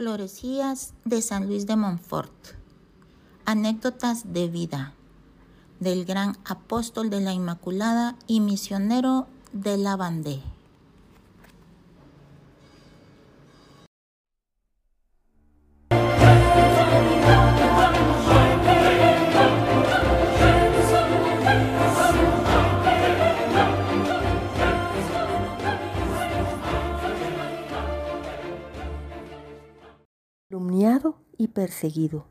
Florecías de San Luis de Montfort. Anécdotas de vida del gran apóstol de la Inmaculada y misionero de la Bandé. Perseguido.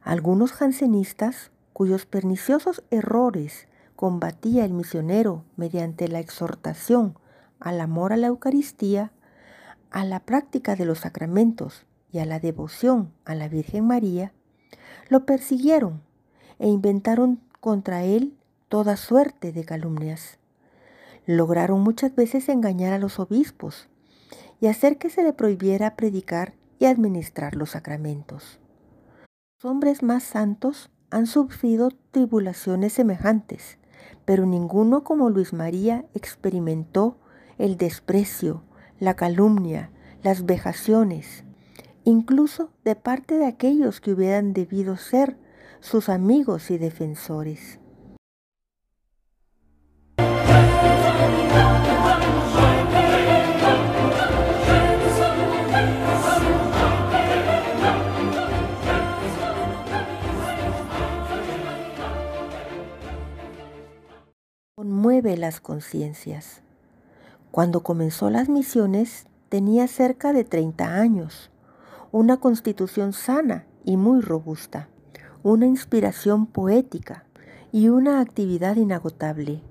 Algunos jansenistas, cuyos perniciosos errores combatía el misionero mediante la exhortación al amor a la Eucaristía, a la práctica de los sacramentos y a la devoción a la Virgen María, lo persiguieron e inventaron contra él toda suerte de calumnias. Lograron muchas veces engañar a los obispos y hacer que se le prohibiera predicar y administrar los sacramentos. Los hombres más santos han sufrido tribulaciones semejantes, pero ninguno como Luis María experimentó el desprecio, la calumnia, las vejaciones, incluso de parte de aquellos que hubieran debido ser sus amigos y defensores. Las conciencias. Cuando comenzó las misiones tenía cerca de 30 años, una constitución sana y muy robusta, una inspiración poética y una actividad inagotable,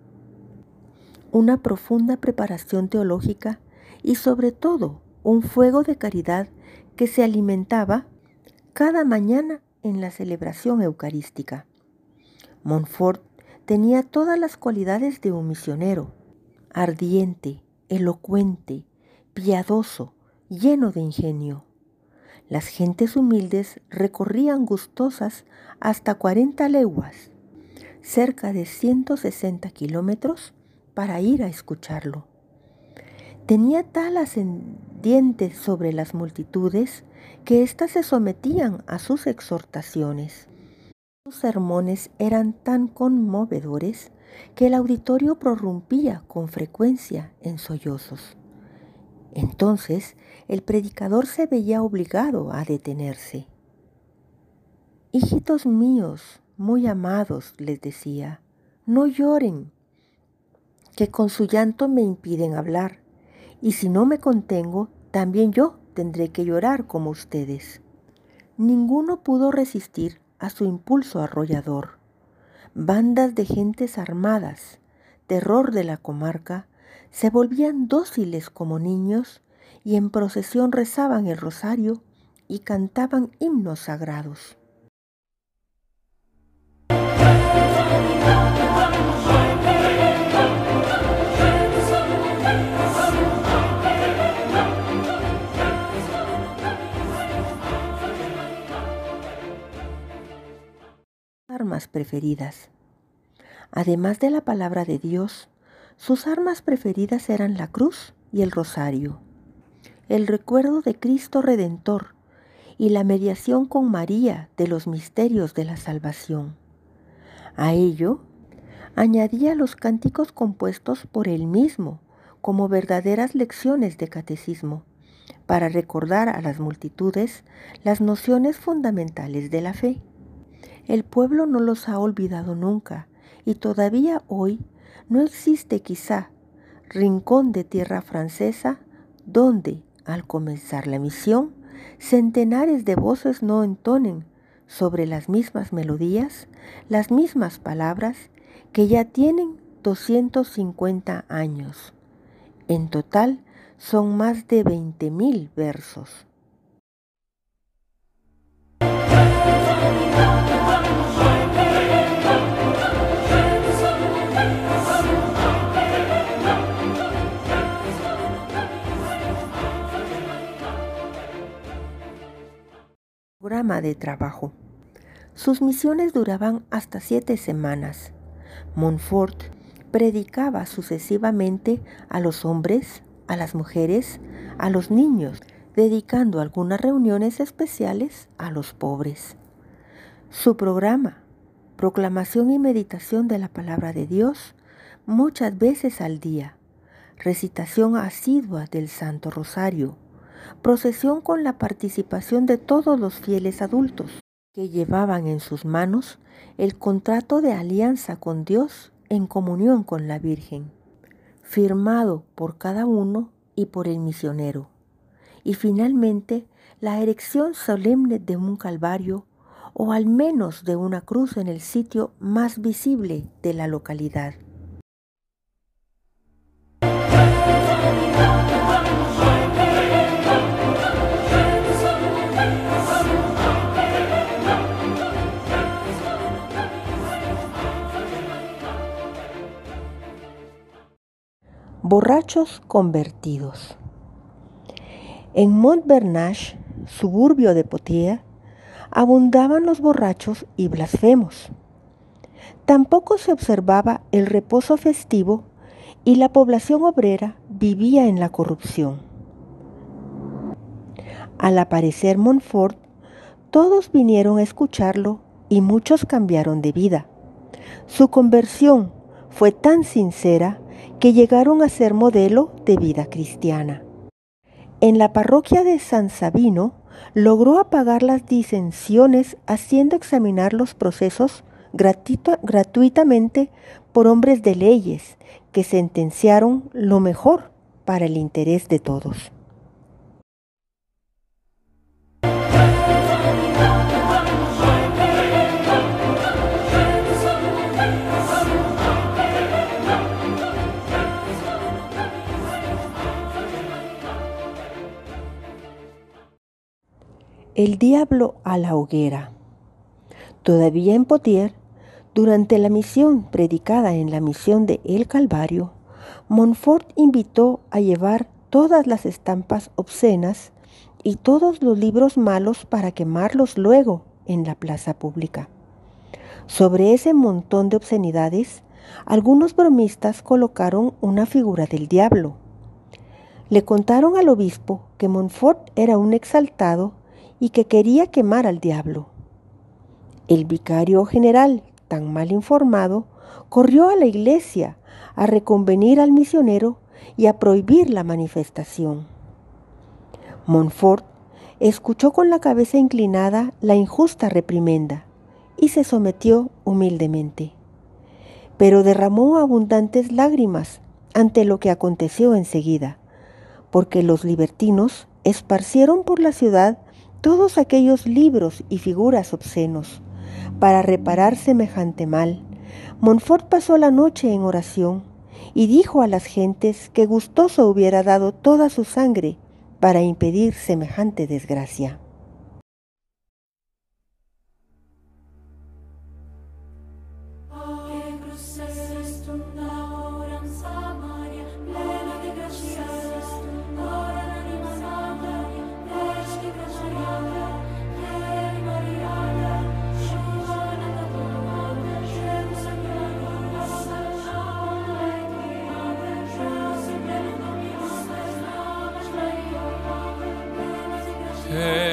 una profunda preparación teológica y sobre todo un fuego de caridad que se alimentaba cada mañana en la celebración eucarística. Montfort tenía todas las cualidades de un misionero, ardiente, elocuente, piadoso, lleno de ingenio. Las gentes humildes recorrían gustosas hasta 40 leguas, cerca de 160 kilómetros, para ir a escucharlo. Tenía tal ascendiente sobre las multitudes que éstas se sometían a sus exhortaciones. Sus sermones eran tan conmovedores que el auditorio prorrumpía con frecuencia en sollozos. Entonces el predicador se veía obligado a detenerse. Hijitos míos, muy amados, les decía, no lloren, que con su llanto me impiden hablar, y si no me contengo, también yo tendré que llorar como ustedes. Ninguno pudo resistir a su impulso arrollador. Bandas de gentes armadas, terror de la comarca, se volvían dóciles como niños y en procesión rezaban el rosario y cantaban himnos sagrados. Preferidas. Además de la palabra de Dios, sus armas preferidas eran la cruz y el rosario, el recuerdo de Cristo Redentor y la mediación con María de los misterios de la salvación. A ello, añadía los cánticos compuestos por él mismo como verdaderas lecciones de catecismo, para recordar a las multitudes las nociones fundamentales de la fe. El pueblo no los ha olvidado nunca y todavía hoy no existe quizá rincón de tierra francesa donde, al comenzar la misión, centenares de voces no entonen sobre las mismas melodías, las mismas palabras que ya tienen 250 años. En total son más de 20.000 versos. Programa de trabajo. Sus misiones duraban hasta siete semanas. Montfort predicaba sucesivamente a los hombres, a las mujeres, a los niños, dedicando algunas reuniones especiales a los pobres. Su programa, proclamación y meditación de la palabra de Dios, muchas veces al día, recitación asidua del Santo Rosario, procesión con la participación de todos los fieles adultos que llevaban en sus manos el contrato de alianza con Dios en comunión con la Virgen, firmado por cada uno y por el misionero. Y finalmente, la erección solemne de un calvario o al menos de una cruz en el sitio más visible de la localidad. Borrachos convertidos. En Montbernache, suburbio de Poitiers, abundaban los borrachos y blasfemos. Tampoco se observaba el reposo festivo y la población obrera vivía en la corrupción. Al aparecer Montfort, todos vinieron a escucharlo y muchos cambiaron de vida. Su conversión fue tan sincera que llegaron a ser modelo de vida cristiana. En la parroquia de San Sabino logró apagar las disensiones haciendo examinar los procesos gratuitamente por hombres de leyes que sentenciaron lo mejor para el interés de todos. El diablo a la hoguera. Todavía en Potier, durante la misión predicada en la misión de El Calvario, Montfort invitó a llevar todas las estampas obscenas y todos los libros malos para quemarlos luego en la plaza pública. Sobre ese montón de obscenidades, algunos bromistas colocaron una figura del diablo. Le contaron al obispo que Montfort era un exaltado y que quería quemar al diablo. El vicario general, tan mal informado, corrió a la iglesia a reconvenir al misionero y a prohibir la manifestación. Montfort escuchó con la cabeza inclinada la injusta reprimenda y se sometió humildemente. Pero derramó abundantes lágrimas ante lo que aconteció enseguida, porque los libertinos esparcieron por la ciudad todos aquellos libros y figuras obscenos. Para reparar semejante mal, Montfort pasó la noche en oración y dijo a las gentes que gustoso hubiera dado toda su sangre para impedir semejante desgracia. Hey.